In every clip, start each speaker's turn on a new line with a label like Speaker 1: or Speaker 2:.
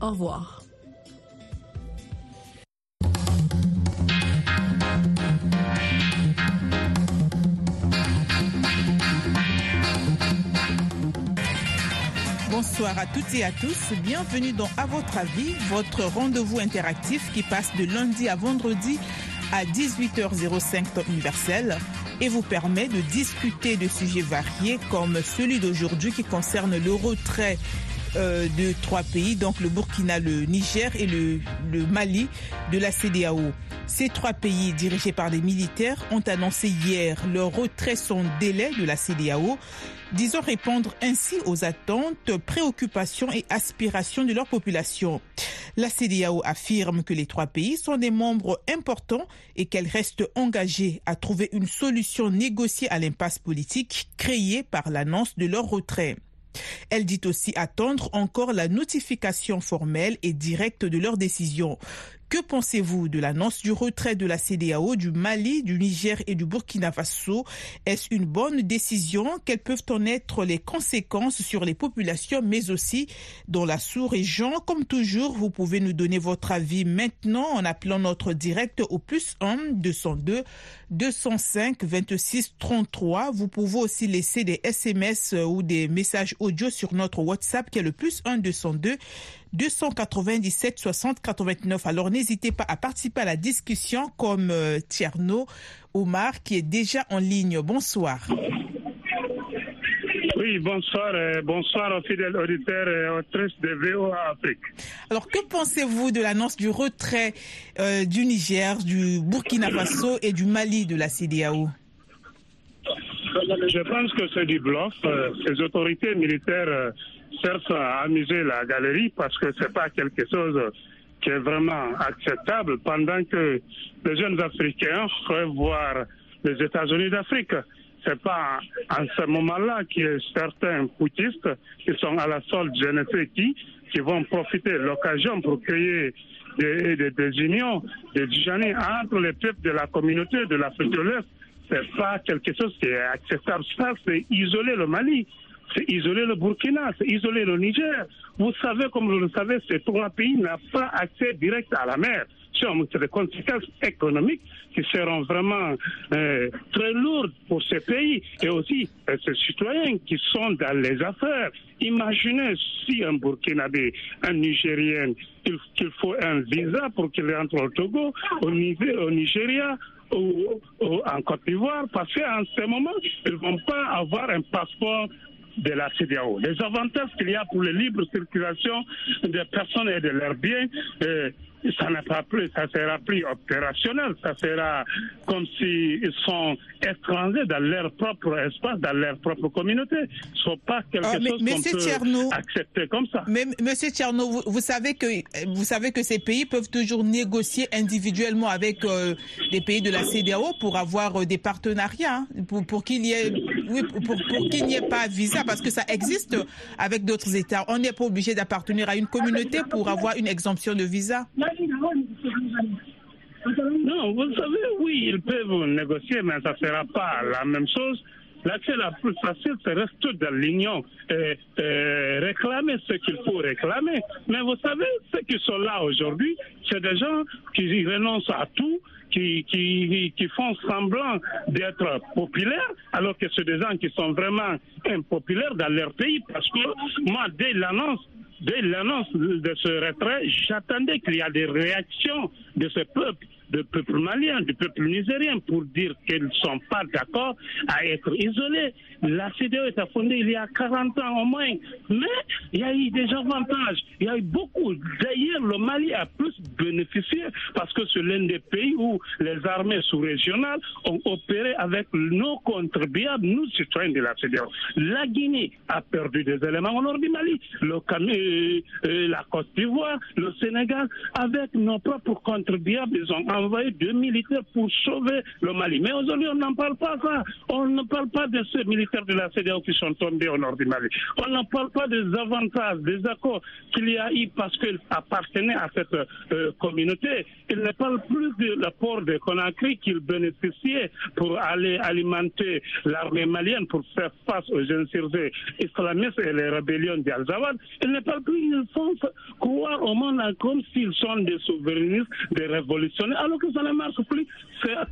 Speaker 1: Au revoir.
Speaker 2: Bonsoir à toutes et à tous. Bienvenue dans À votre avis, votre rendez-vous interactif qui passe de lundi à vendredi à 18h05 temps universel et vous permet de discuter de sujets variés comme celui d'aujourd'hui qui concerne le retrait euh, de trois pays, donc le Burkina, le Niger et le, le Mali de la CDAO. Ces trois pays dirigés par des militaires ont annoncé hier leur retrait sans délai de la CDAO, disant répondre ainsi aux attentes, préoccupations et aspirations de leur population. La CDAO affirme que les trois pays sont des membres importants et qu'elle reste engagée à trouver une solution négociée à l'impasse politique créée par l'annonce de leur retrait. Elle dit aussi attendre encore la notification formelle et directe de leur décision. Que pensez-vous de l'annonce du retrait de la CDAO du Mali, du Niger et du Burkina Faso? Est-ce une bonne décision? Quelles peuvent en être les conséquences sur les populations, mais aussi dans la sous-région? Comme toujours, vous pouvez nous donner votre avis maintenant en appelant notre direct au plus 1 202 205 26 33. Vous pouvez aussi laisser des SMS ou des messages audio sur notre WhatsApp qui est le plus 1 202 297 60 89. Alors n'hésitez pas à participer à la discussion comme euh, Tierno Omar qui est déjà en ligne. Bonsoir.
Speaker 3: Oui, bonsoir, euh, bonsoir aux fidèles auditeurs et autrices de VOA Afrique.
Speaker 2: Alors que pensez-vous de l'annonce du retrait euh, du Niger, du Burkina Faso et du Mali de la CDAO
Speaker 3: Je pense que c'est du bluff. Ces autorités militaires cherchent à amuser la galerie parce que c'est pas quelque chose qui est vraiment acceptable pendant que les jeunes Africains rêvent voir les États-Unis d'Afrique. C'est pas en ce moment-là que certains poutistes qui sont à la solde je ne sais qui, qui vont profiter de l'occasion pour créer des, unions, des dijanés entre les peuples de la communauté de l'Afrique de l'Est. C'est pas quelque chose qui est acceptable. Ça, c'est isoler le Mali. C'est isoler le Burkina, c'est isoler le Niger. Vous savez, comme vous le savez, ces trois pays n'ont pas accès direct à la mer. C'est des conséquences économiques qui seront vraiment euh, très lourdes pour ces pays et aussi euh, ces citoyens qui sont dans les affaires. Imaginez si un Burkinabé, un Nigérien, il, qu'il faut un visa pour qu'il entre au Togo, au Nigeria, ou, ou en Côte d'Ivoire, parce qu'en ce moment, ils ne vont pas avoir un passeport de la CDAO. Les avantages qu'il y a pour la libre circulation des personnes et de leurs biens, euh, ça n'est pas plus, ça sera plus opérationnel, ça sera comme s'ils sont étrangers dans leur propre espace, dans leur propre communauté. Ce sont pas quelque
Speaker 2: Ah, mais-
Speaker 3: chose qu'on peut
Speaker 2: Tcherno.
Speaker 3: accepter comme ça.
Speaker 2: Mais Monsieur Tcherno, vous, vous savez que vous savez que ces pays peuvent toujours négocier individuellement avec euh, des pays de la CDAO pour avoir euh, des partenariats, hein, pour, pour qu'il y ait oui, pour, pour- qu'il n'y ait pas visa, parce que ça existe avec d'autres États. On n'est pas obligé d'appartenir à une communauté pour avoir une exemption de visa.
Speaker 3: Non, vous savez, oui, ils peuvent négocier, mais ça ne sera pas la même chose. L'accès la plus facile, c'est rester dans l'union et, et réclamer ce qu'il faut réclamer. Mais vous savez, ceux qui sont là aujourd'hui, c'est des gens qui renoncent à tout, qui, qui, qui font semblant d'être populaires, alors que c'est des gens qui sont vraiment impopulaires dans leur pays. Parce que moi, dès l'annonce Dès l'annonce de ce retrait, j'attendais qu'il y a des réactions de ce peuple, du peuple malien, du peuple nigérien, pour dire qu'ils ne sont pas d'accord à être isolés. La CDO est fondée il y a 40 ans au moins, mais il y a eu des avantages. Il y a eu beaucoup. D'ailleurs, le Mali a plus bénéficié parce que c'est l'un des pays où les armées sous-régionales ont opéré avec nos contribuables, nous citoyens de la CDO. La Guinée a perdu des éléments au nord du Mali, le Cam- euh, euh, la Côte d'Ivoire, le Sénégal, avec nos propres contribuables, ils ont envoyé deux militaires pour sauver le Mali. Mais aujourd'hui, on n'en parle pas ça. On ne parle pas de ces militaires de la CDAO qui sont tombés au nord du Mali. On ne parle pas des avantages, des accords qu'il y a eu parce qu'ils appartenaient à cette euh, communauté. Ils ne parlent plus de la port de Conakry qu'ils bénéficiaient pour aller alimenter l'armée malienne pour faire face aux insurgés islamistes et les rébellions d'Al-Zawad. Ils ne parlent plus, ils font croire au monde comme s'ils sont des souverainistes, des révolutionnaires, alors que ça ne marche plus.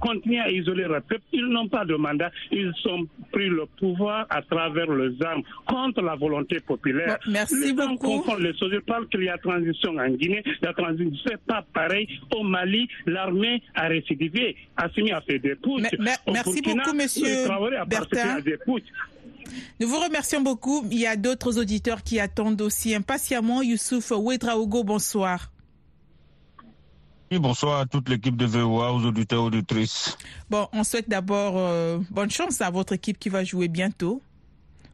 Speaker 3: Continuer à isoler le peuple. Ils n'ont pas de mandat. Ils ont pris le pouvoir à travers les armes contre la volonté populaire.
Speaker 2: merci
Speaker 3: les
Speaker 2: beaucoup.
Speaker 3: les choses. Je parle qu'il y a transition en Guinée. La transition, c'est pas pareil. Au Mali, l'armée a récidivé. Assimi a fait des putsch.
Speaker 2: merci beaucoup, monsieur Bertin. Nous vous remercions beaucoup. Il y a d'autres auditeurs qui attendent aussi impatiemment. Youssouf Ouedraogo, bonsoir.
Speaker 1: Oui, bonsoir à toute l'équipe de VOA, aux auditeurs et auditrices.
Speaker 2: Bon, on souhaite d'abord euh, bonne chance à votre équipe qui va jouer bientôt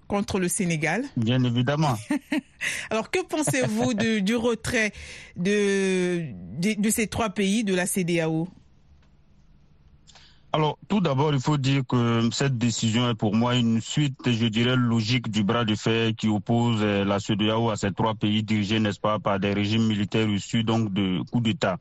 Speaker 2: contre le Sénégal.
Speaker 1: Bien évidemment.
Speaker 2: Alors, que pensez-vous du retrait de, de, ces trois pays de la CDAO
Speaker 1: alors, tout d'abord, il faut dire que cette décision est pour moi une suite, je dirais, logique du bras de fer qui oppose euh, la CEDEAO à ces trois pays dirigés, n'est-ce pas, par des régimes militaires issus donc de coups d'État.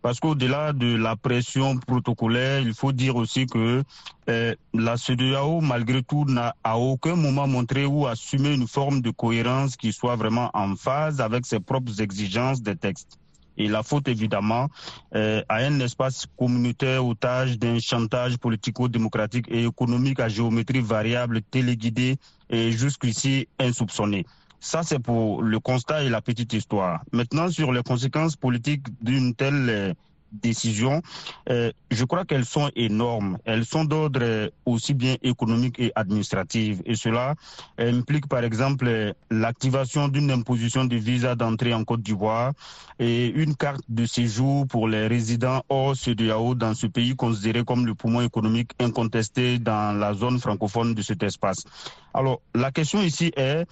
Speaker 1: Parce qu'au-delà de la pression protocolaire, il faut dire aussi que euh, la CEDEAO, malgré tout, n'a à aucun moment montré ou assumé une forme de cohérence qui soit vraiment en phase avec ses propres exigences des textes et la faute évidemment euh, à un espace communautaire otage d'un chantage politico-démocratique et économique à géométrie variable téléguidé et jusqu'ici insoupçonné. Ça, c'est pour le constat et la petite histoire. Maintenant, sur les conséquences politiques d'une telle euh, décisions, euh, je crois qu'elles sont énormes. Elles sont d'ordre euh, aussi bien économique et administratif. Et cela implique par exemple l'activation d'une imposition de visa d'entrée en Côte d'Ivoire et une carte de séjour pour les résidents hors CEDEAO dans ce pays considéré comme le poumon économique incontesté dans la zone francophone de cet espace. Alors, la question ici est,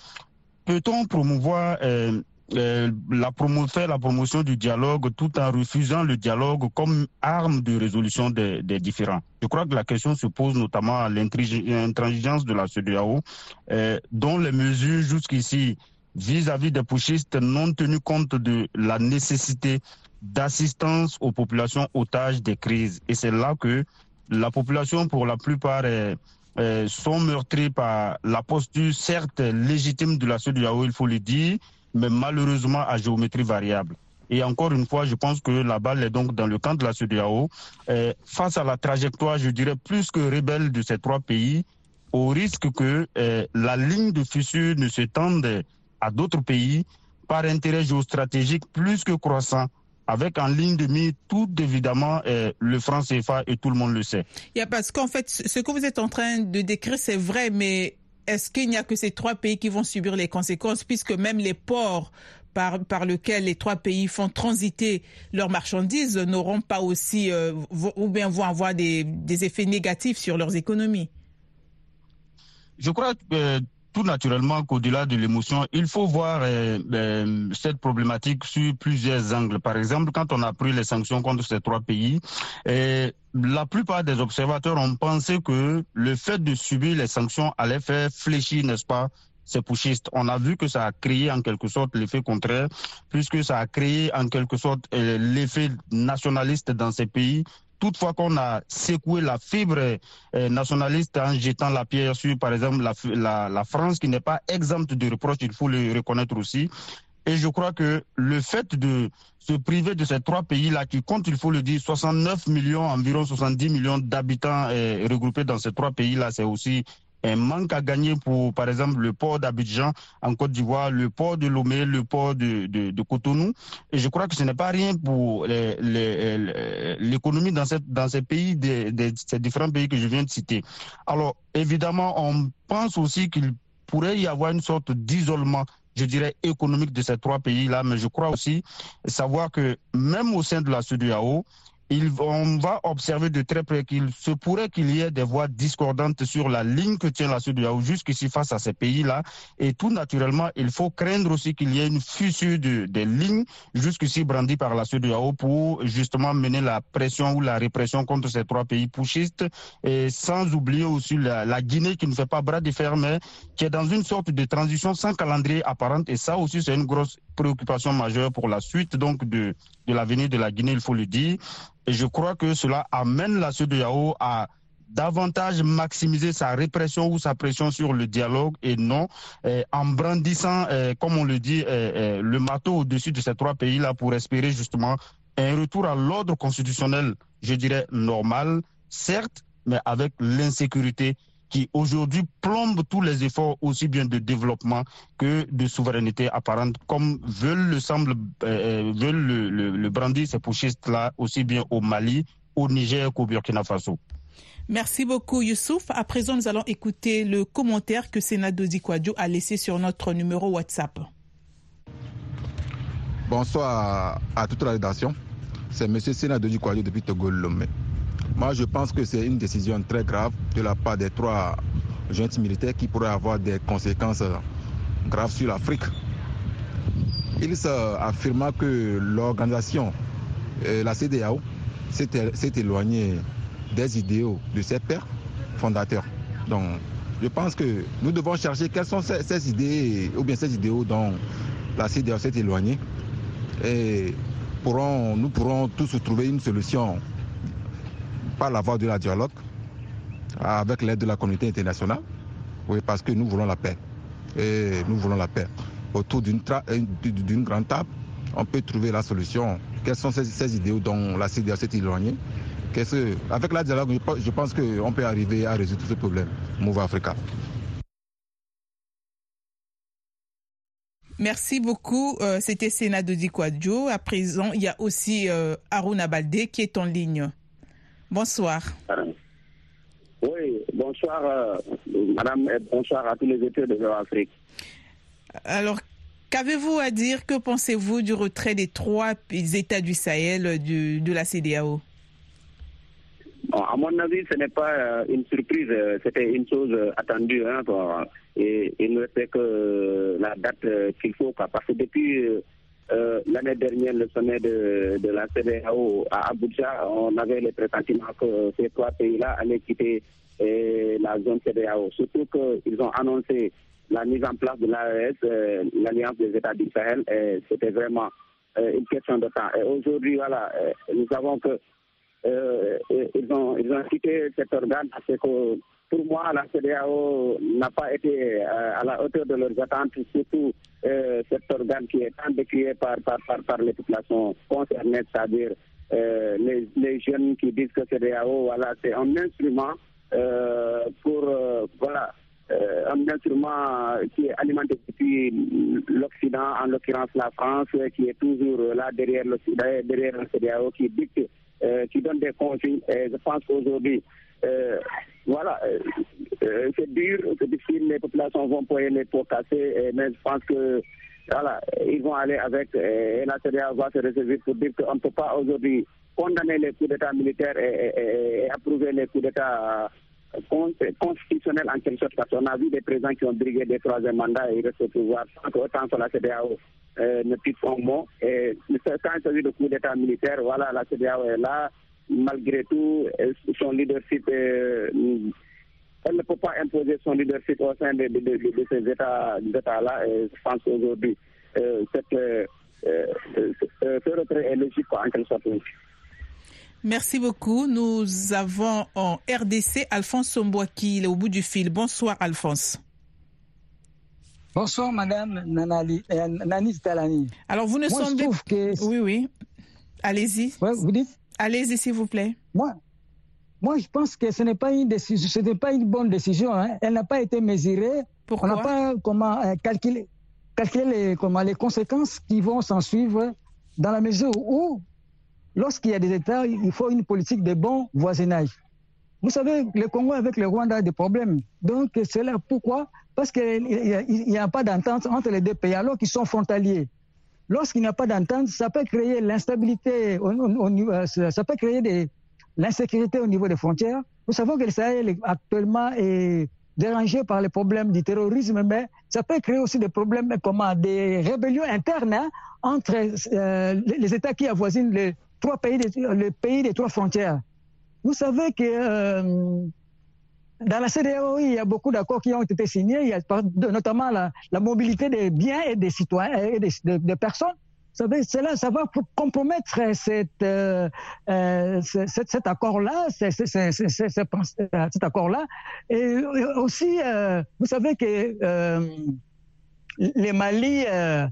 Speaker 1: peut-on promouvoir euh, euh, la faire la promotion du dialogue tout en refusant le dialogue comme arme de résolution des, différends. Je crois que la question se pose notamment à l'intransigeance de la CEDEAO, euh, dont les mesures jusqu'ici vis-à-vis des pushistes n'ont tenu compte de la nécessité d'assistance aux populations otages des crises. Et c'est là que la population, pour la plupart, sont meurtries par la posture certes légitime de la CEDEAO, il faut le dire, mais malheureusement à géométrie variable. Et encore une fois, je pense que la balle est donc dans le camp de la CEDEAO. Face à la trajectoire, je dirais, plus que rebelle de ces trois pays, au risque que euh, la ligne de fissure ne se tende à d'autres pays par intérêt géostratégique plus que croissant avec en ligne de mire tout évidemment euh, le franc CFA et tout le monde le sait.
Speaker 2: Il y a parce qu'en fait, ce que vous êtes en train de décrire, c'est vrai, mais est-ce qu'il n'y a que ces trois pays qui vont subir les conséquences, puisque même les ports par, lesquels les trois pays font transiter leurs marchandises n'auront pas aussi, euh, ou bien vont avoir des, des, effets négatifs sur leurs économies?
Speaker 1: Je crois que euh, tout naturellement qu'au-delà de l'émotion, il faut voir euh, euh, cette problématique sur plusieurs angles. Par exemple, quand on a pris les sanctions contre ces trois pays, euh, la plupart des observateurs ont pensé que le fait de subir les sanctions allait faire fléchir, n'est-ce pas, ces pushistes. On a vu que ça a créé en quelque sorte l'effet contraire, puisque ça a créé en quelque sorte l'effet nationaliste dans ces pays toutefois qu'on a secoué la fibre euh, nationaliste en jetant la pierre sur, par exemple, la, France, qui n'est pas exempte de reproches, il faut le reconnaître aussi. Et je crois que le fait de se priver de ces trois pays-là, qui comptent, il faut le dire, 69 millions, environ 70 millions d'habitants euh, regroupés dans ces trois pays-là, c'est aussi un manque à gagner pour, par exemple, le port d'Abidjan en Côte d'Ivoire, le port de Lomé, le port de, de, Cotonou. Et je crois que ce n'est pas rien pour l'économie dans, dans ces pays, ces différents pays que je viens de citer. Alors, évidemment, on pense aussi qu'il pourrait y avoir une sorte d'isolement je dirais, économique de ces trois pays-là, mais je crois aussi savoir que même au sein de la CEDEAO, on va observer de très près qu'il se pourrait qu'il y ait des voix discordantes sur la ligne que tient la CEDEAO jusqu'ici face à ces pays-là. Et tout naturellement, il faut craindre aussi qu'il y ait une fissure de, des lignes jusqu'ici brandies par la CEDEAO pour justement mener la pression ou la répression contre ces trois pays pushistes. Et sans oublier aussi la, la Guinée qui ne fait pas bras de fer, mais qui est dans une sorte de transition sans calendrier apparente. Et ça aussi, c'est une grosse préoccupation majeure pour la suite donc de, de l'avenir de la Guinée, il faut le dire. Et je crois que cela amène la CEDEAO à davantage maximiser sa répression ou sa pression sur le dialogue et non en brandissant, comme on le dit, le marteau au-dessus de ces trois pays-là pour espérer justement un retour à l'ordre constitutionnel, je dirais, normal, certes, mais avec l'insécurité qui aujourd'hui plombe tous les efforts aussi bien de développement que de souveraineté apparente, comme veulent le semble euh, veulent le, le, le brandir ces putschistes-là aussi bien au Mali, au Niger qu'au Burkina Faso.
Speaker 2: Merci beaucoup Youssouf. À présent, nous allons écouter le commentaire que Sénat Dodikwadjo a laissé sur notre numéro WhatsApp.
Speaker 4: Bonsoir à, toute la rédaction. C'est M. Sénat Dodikwadjo depuis Togo Lomé. Moi, je pense que c'est une décision très grave de la part des trois jeunes militaires qui pourrait avoir des conséquences graves sur l'Afrique. Il s'affirma que l'organisation, euh, la CDAO, s'est éloignée des idéaux de ses pères fondateurs. Donc, je pense que nous devons chercher quelles sont ces, idées, ou bien ces idéaux dont la CDAO s'est éloignée. Et nous pourrons tous trouver une solution la voie de la dialogue, avec l'aide de la communauté internationale, oui, parce que nous voulons la paix. Et nous voulons la paix. Autour d'une grande table, on peut trouver la solution. Quelles sont ces, idées dont la CDA s'est éloignée? Avec la dialogue, je pense qu'on peut arriver à résoudre ce problème. Move Africa.
Speaker 2: Merci beaucoup. Euh, c'était Sénat de Dikwadjo. À présent, il y a aussi euh, Aruna Baldé qui est en ligne. Bonsoir.
Speaker 5: Oui, bonsoir, euh, madame, et bonsoir à tous les États de l'Afrique.
Speaker 2: Alors, qu'avez-vous à dire? Que pensez-vous du retrait des trois États du Sahel du, de la CDAO
Speaker 5: À mon avis, ce n'est pas euh, une surprise, euh, c'était une chose attendue. Hein, et il ne restait que la date qu'il faut, parce que depuis euh, l'année dernière, le sommet de, la CDAO à Abuja, on avait le pressentiment que ces trois pays-là allaient quitter euh, la zone CDAO. Surtout qu'ils ont annoncé la mise en place de l'AES, euh, l'Alliance des États du Sahel, c'était vraiment une question de temps. Et aujourd'hui, voilà, nous savons que ils, ont, ils ont quitté cet organe parce que pour moi, la CDAO n'a pas été euh, à la hauteur de leurs attentes, surtout euh, cet organe qui est tant décrié par, les populations concernées, c'est-à-dire euh, les, jeunes qui disent que CDAO, voilà, c'est un instrument pour, voilà, un instrument qui est alimenté depuis l'Occident, en l'occurrence la France, qui est toujours là derrière le, derrière CDAO, qui dicte, qui donne des consignes. Et je pense qu'aujourd'hui, voilà, euh, euh, c'est dur, c'est difficile, les populations vont poyer les pots cassés, mais je pense que voilà, ils vont aller avec, et la CDA va se réserver pour dire qu'on ne peut pas aujourd'hui condamner les coups d'État militaires et, approuver les coups d'État constitutionnels en quelque sorte, parce qu'on a vu des présidents qui ont brigué des troisième mandats et ils restent au pouvoir sans autant que la CDAO ne pique son mot. Et quand il s'agit de coups d'État militaire, voilà, la CDAO est là, malgré tout, son leadership, elle ne peut pas imposer son leadership au sein de, ces États-là. et je pense qu'aujourd'hui, euh, euh, euh, ce retrait est logique en quelque sorte.
Speaker 2: Merci beaucoup. Nous avons en RDC Alphonse Sombois qui est au bout du fil. Bonsoir Alphonse.
Speaker 6: Bonsoir Madame Nanali, Nani Talani.
Speaker 2: Alors vous ne semblez... Que... Oui, oui. Allez-y.
Speaker 6: vous dites
Speaker 2: Allez-y, s'il vous plaît.
Speaker 6: Moi, moi, je pense que ce n'est pas une décision, ce n'est pas une bonne décision. Hein. Elle n'a pas été mesurée.
Speaker 2: Pourquoi?
Speaker 6: On n'a pas comment euh, calculer, calculer les, comment, les conséquences qui vont s'en suivre dans la mesure où, lorsqu'il y a des États, il faut une politique de bon voisinage. Vous savez, le Congo avec le Rwanda a des problèmes. Donc, c'est là pourquoi? Parce qu'il n'y a, a, pas d'entente entre les deux pays alors qu'ils sont frontaliers. Lorsqu'il n'y a pas d'entente, ça peut créer l'instabilité, euh, ça peut créer l'insécurité au niveau des frontières. Nous savons que le Sahel actuellement est dérangé par les problèmes du terrorisme, mais ça peut créer aussi des problèmes comment? Des rébellions internes hein, entre euh, les États qui avoisinent les trois pays, les pays des trois frontières. Vous savez que euh, dans la CDAO, il y a beaucoup d'accords qui ont été signés, notamment la, mobilité des biens et des citoyens et des, personnes. savez, cela, ça va compromettre euh, euh, cet, accord-là, cet accord-là. Et aussi, euh, vous savez que euh, les Mali, euh,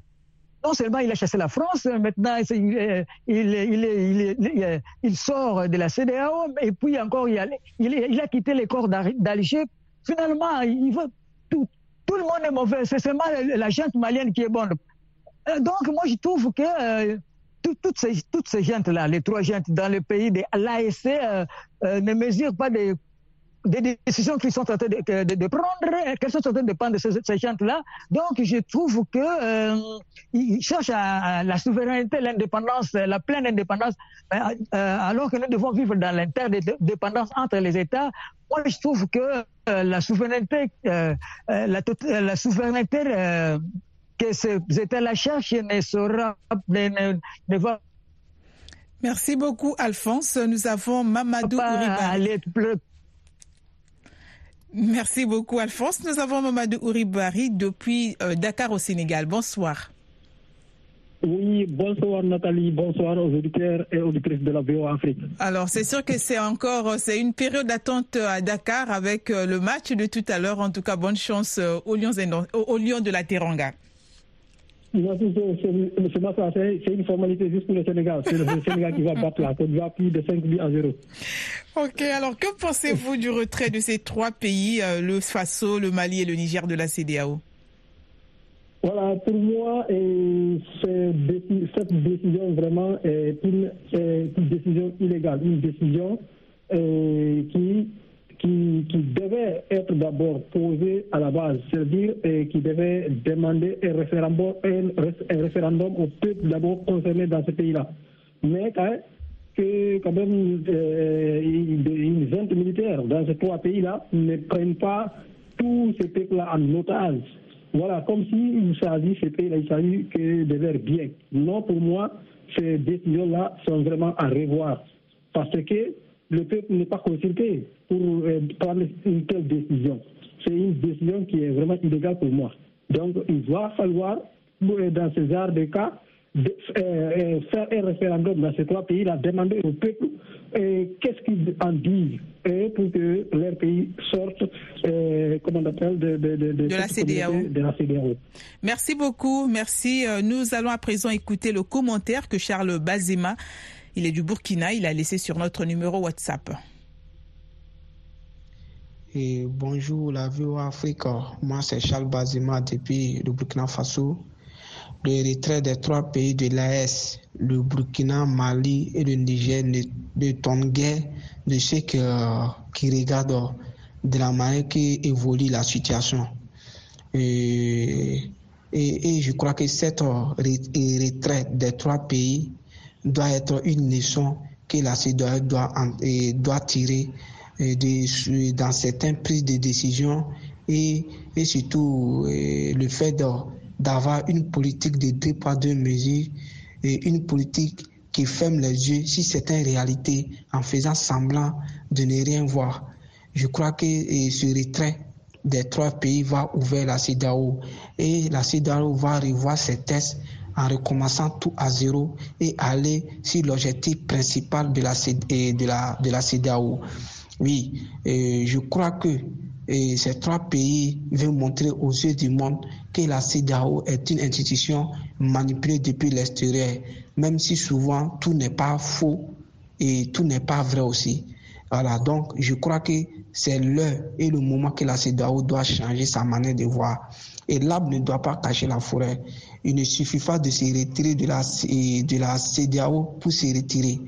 Speaker 6: non seulement il a chassé la France, maintenant il, il, il, sort de la CDAO, et puis encore il a, quitté les corps d'Alger. Finalement, il tout, le monde est mauvais, c'est seulement la gente malienne qui est bonne. Euh, donc, moi, je trouve que euh, toutes ces, toutes ces gentes-là, les trois gentes dans le pays de l'ASC, euh, euh, ne mesurent pas des, des, décisions qu'ils sont en train de, de, de prendre, qu'elles sont en train de prendre ces, ces gentes-là. Donc, je trouve que euh, ils cherchent à, à la souveraineté, l'indépendance, la pleine indépendance, alors que nous devons vivre dans l'interdépendance entre les États. Moi, je trouve que la souveraineté, la, la souveraineté que ces États-là cherchent ne sera ne, ne va
Speaker 2: Merci beaucoup, Alphonse. Nous avons Mamadou. Merci beaucoup, Alphonse. Nous avons Mamadou Ouribari depuis euh, Dakar au Sénégal. Bonsoir.
Speaker 7: Oui, bonsoir Nathalie, bonsoir aux auditeurs et auditrices de la VO Afrique.
Speaker 2: Alors, c'est sûr que c'est encore, c'est une période d'attente à Dakar avec euh, le match de tout à l'heure. En tout cas, bonne chance euh, aux Lions, aux Lions de la Teranga.
Speaker 7: Ce match c'est une formalité juste pour le Sénégal. C'est le Sénégal qui va battre la Côte d'Ivoire plus de 5 buts à 0.
Speaker 2: Ok, alors que pensez-vous du retrait de ces trois pays, euh, le Faso, le Mali et le Niger de la CDAO
Speaker 7: Voilà, pour moi, et cette décision vraiment est une, est une décision illégale, une décision euh, qui qui, qui, devait être d'abord posé à la base, c'est-à-dire qui devait demander un référendum, au peuple d'abord concerné dans ce pays-là. Mais quand, que quand même euh, une junte militaire dans ces trois pays-là ne prennent pas tous ces peuples-là en otage. Voilà, comme s'il s'agit, ces pays-là, il s'agit que de leur bien. Non, pour moi, ces décisions-là sont vraiment à revoir. Parce que le peuple n'est pas consulté pour euh, prendre une telle décision. C'est une décision qui est vraiment illégale pour moi. Donc, il va falloir, dans ce genre de cas, de, euh, faire un référendum dans ces trois pays-là, demander au peuple euh, qu'est-ce qu'ils en disent pour que leur pays sorte, euh, comment on appelle, de, de, de,
Speaker 2: de la CDAO.
Speaker 7: de la CDAO.
Speaker 2: Merci beaucoup, merci. Nous allons à présent écouter le commentaire que Charles Bazema il est du Burkina, il a laissé sur notre numéro WhatsApp.
Speaker 8: Et bonjour la VOA Afrique, moi c'est Charles Bazima depuis le Burkina Faso. Le retrait des trois pays de l'AS, le Burkina, Mali et le Niger ne tombe de ceux qui, regardent de la manière qui évolue la situation. Et, et, je crois que cette retrait des trois pays doit être une leçon que la CEDAW doit, tirer de, dans certaines prises de décision et, surtout le fait d'avoir une politique de deux pas deux mesures et une politique qui ferme les yeux si c'est une réalité en faisant semblant de ne rien voir. Je crois que ce retrait des trois pays va ouvrir la CEDAO et la CEDAO va revoir ses tests en recommençant tout à zéro et aller sur l'objectif principal de la, de la, de la. Oui, je crois que ces trois pays veulent montrer aux yeux du monde que la CEDAO est une institution manipulée depuis l'extérieur, même si souvent tout n'est pas faux et tout n'est pas vrai aussi. Voilà, donc je crois que c'est l'heure et le moment que la CEDAO doit changer sa manière de voir. Et l'arbre ne doit pas cacher la forêt. Il ne suffit pas de se retirer de la, de CDAO pour se retirer.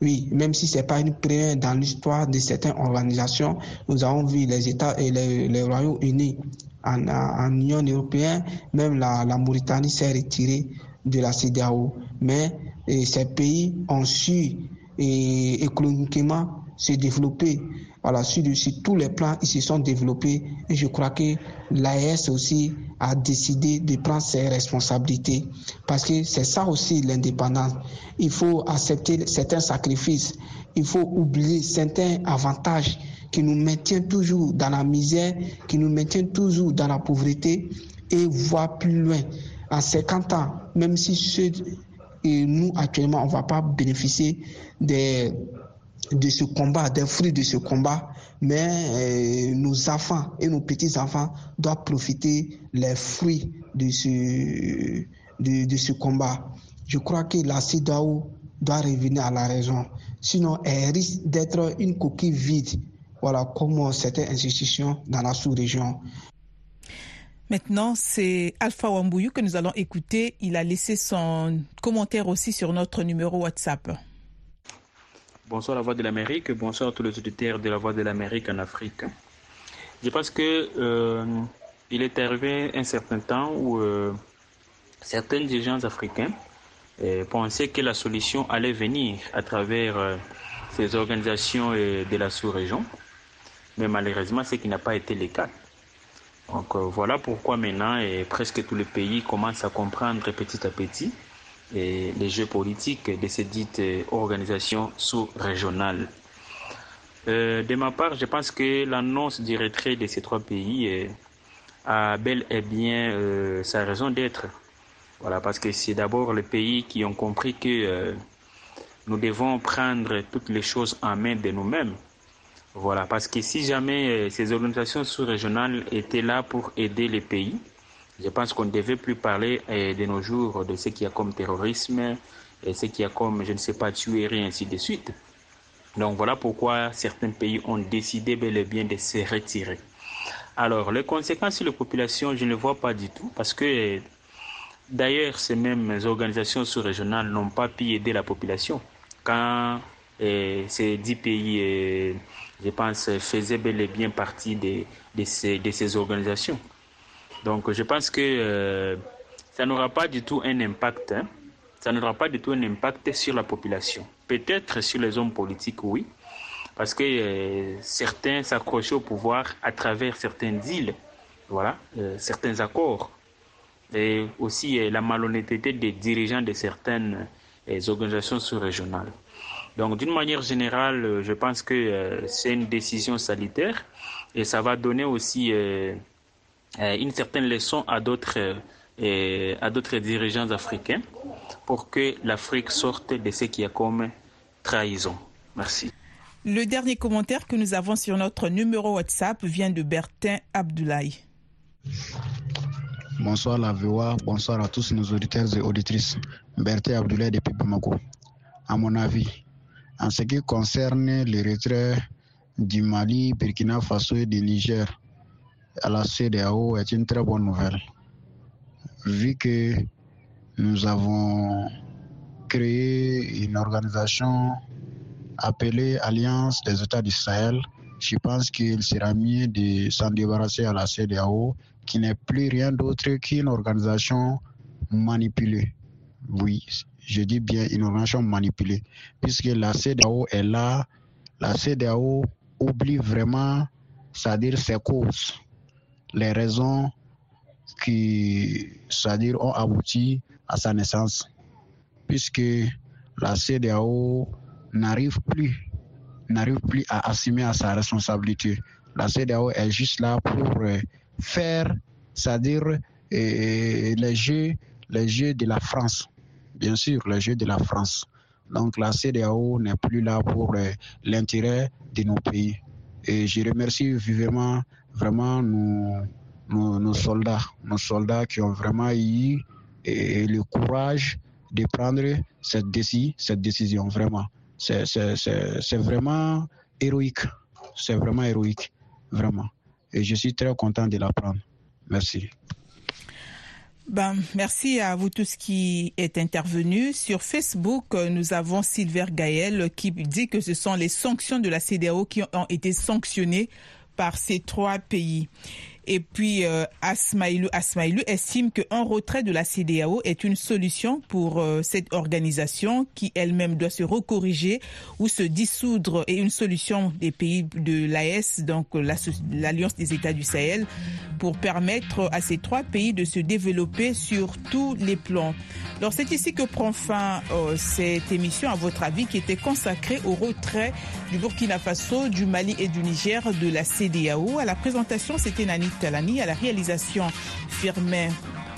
Speaker 8: Oui, même si ce n'est pas une première dans l'histoire de certaines organisations, nous avons vu les États et les, les Royaumes-Unis en, Union européenne, même la, Mauritanie s'est retirée de la CDAO. Mais ces pays ont su économiquement se développer. Voilà, sur, sur, tous les plans, ils se sont développés et je crois que l'AES aussi a décidé de prendre ses responsabilités parce que c'est ça aussi l'indépendance. Il faut accepter certains sacrifices, il faut oublier certains avantages qui nous maintiennent toujours dans la misère, qui nous maintiennent toujours dans la pauvreté et voir plus loin. À 50 ans, même si ceux et nous, actuellement, on ne va pas bénéficier des, de ce combat, des fruits de ce combat, mais euh, nos enfants et nos petits-enfants doivent profiter les fruits de ce, de, ce combat. Je crois que la CEDAO doit revenir à la raison. Sinon, elle risque d'être une coquille vide, voilà, comme certaines institutions dans la sous-région.
Speaker 2: Maintenant, c'est Alpha Wambouyou que nous allons écouter. Il a laissé son commentaire aussi sur notre numéro WhatsApp.
Speaker 9: Bonsoir la Voix de l'Amérique, bonsoir à tous les auditeurs de la Voix de l'Amérique en Afrique. Je pense que euh, il est arrivé un certain temps où euh, certains dirigeants africains euh, pensaient que la solution allait venir à travers ces organisations de la sous-région, mais malheureusement, ce qui n'a pas été le cas. Donc voilà pourquoi maintenant presque tous les pays commencent à comprendre petit à petit et les jeux politiques de ces dites euh, organisations sous-régionales. Euh, de ma part, je pense que l'annonce du retrait de ces trois pays euh, a bel et bien sa raison d'être. Voilà, parce que c'est d'abord les pays qui ont compris que nous devons prendre toutes les choses en main de nous-mêmes. Voilà, parce que si jamais ces organisations sous-régionales étaient là pour aider les pays, je pense qu'on ne devait plus parler eh, de nos jours de ce qu'il y a comme terrorisme, et ce qu'il y a comme, je ne sais pas, tuerie, ainsi de suite. Donc voilà pourquoi certains pays ont décidé bel et bien de se retirer. Alors, les conséquences sur la population, je ne les vois pas du tout, parce que d'ailleurs, ces mêmes organisations sous-régionales n'ont pas pu aider la population. Quand eh, ces dix pays, je pense, faisaient bel et bien partie de ces organisations. Donc je pense que euh, ça n'aura pas du tout un impact. Hein. Ça n'aura pas du tout un impact sur la population. Peut-être sur les hommes politiques, oui. Parce que euh, certains s'accrochaient au pouvoir à travers certains deals, voilà, euh, certains accords. Et aussi la malhonnêteté des dirigeants de certaines organisations sous-régionales. Donc, d'une manière générale, je pense que c'est une décision sanitaire et ça va donner aussi euh, une certaine leçon à d'autres euh, à d'autres dirigeants africains pour que l'Afrique sorte de ce qui est comme trahison. Merci.
Speaker 2: Le dernier commentaire que nous avons sur notre numéro WhatsApp vient de Bertin Abdoulaye.
Speaker 10: Bonsoir la VOA, bonsoir à tous nos auditeurs et auditrices. Bertin Abdoulaye depuis Bamako. À mon avis, en ce qui concerne les retraits du Mali, Burkina Faso et du Niger, à la CDAO est une très bonne nouvelle, vu que nous avons créé une organisation appelée Alliance des États d'Israël. Je pense qu'il sera mieux de s'en débarrasser à la CDAO, qui n'est plus rien d'autre qu'une organisation manipulée. Oui, je dis bien une organisation manipulée, puisque la CDAO est là. La CDAO oublie vraiment, c'est-à-dire ses causes les raisons qui, c'est-à-dire, ont abouti à sa naissance, puisque la CDAO n'arrive plus, n'arrive plus à assumer sa responsabilité. La CDAO est juste là pour euh, faire, c'est-à-dire, euh, les jeux, les jeux de la France, bien sûr, les jeux de la France. Donc la CDAO n'est plus là pour euh, l'intérêt de nos pays. Et je remercie vivement vraiment nos, nos, soldats, nos soldats qui ont vraiment eu et, le courage de prendre cette, cette décision, vraiment. C'est vraiment héroïque. C'est vraiment héroïque, vraiment. Et je suis très content de la prendre. Merci.
Speaker 2: Ben, merci à vous tous qui êtes intervenus. Sur Facebook, nous avons Silver Gaël qui dit que ce sont les sanctions de la CDAO qui ont été sanctionnées par ces trois pays. Et puis, euh, Asmaïlou, estime qu'un retrait de la CDAO est une solution pour euh, cette organisation qui elle-même doit se recorriger ou se dissoudre et une solution des pays de l'AS, donc l'Alliance des États du Sahel, pour permettre à ces trois pays de se développer sur tous les plans. Alors, c'est ici que prend fin euh, cette émission, à votre avis, qui était consacrée au retrait du Burkina Faso, du Mali et du Niger de la CDAO. À la présentation, c'était Nani À la réalisation Firmin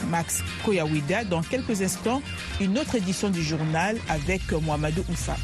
Speaker 2: Max Koyawida. Dans quelques instants, une autre édition du journal avec Mohamedou Oufa.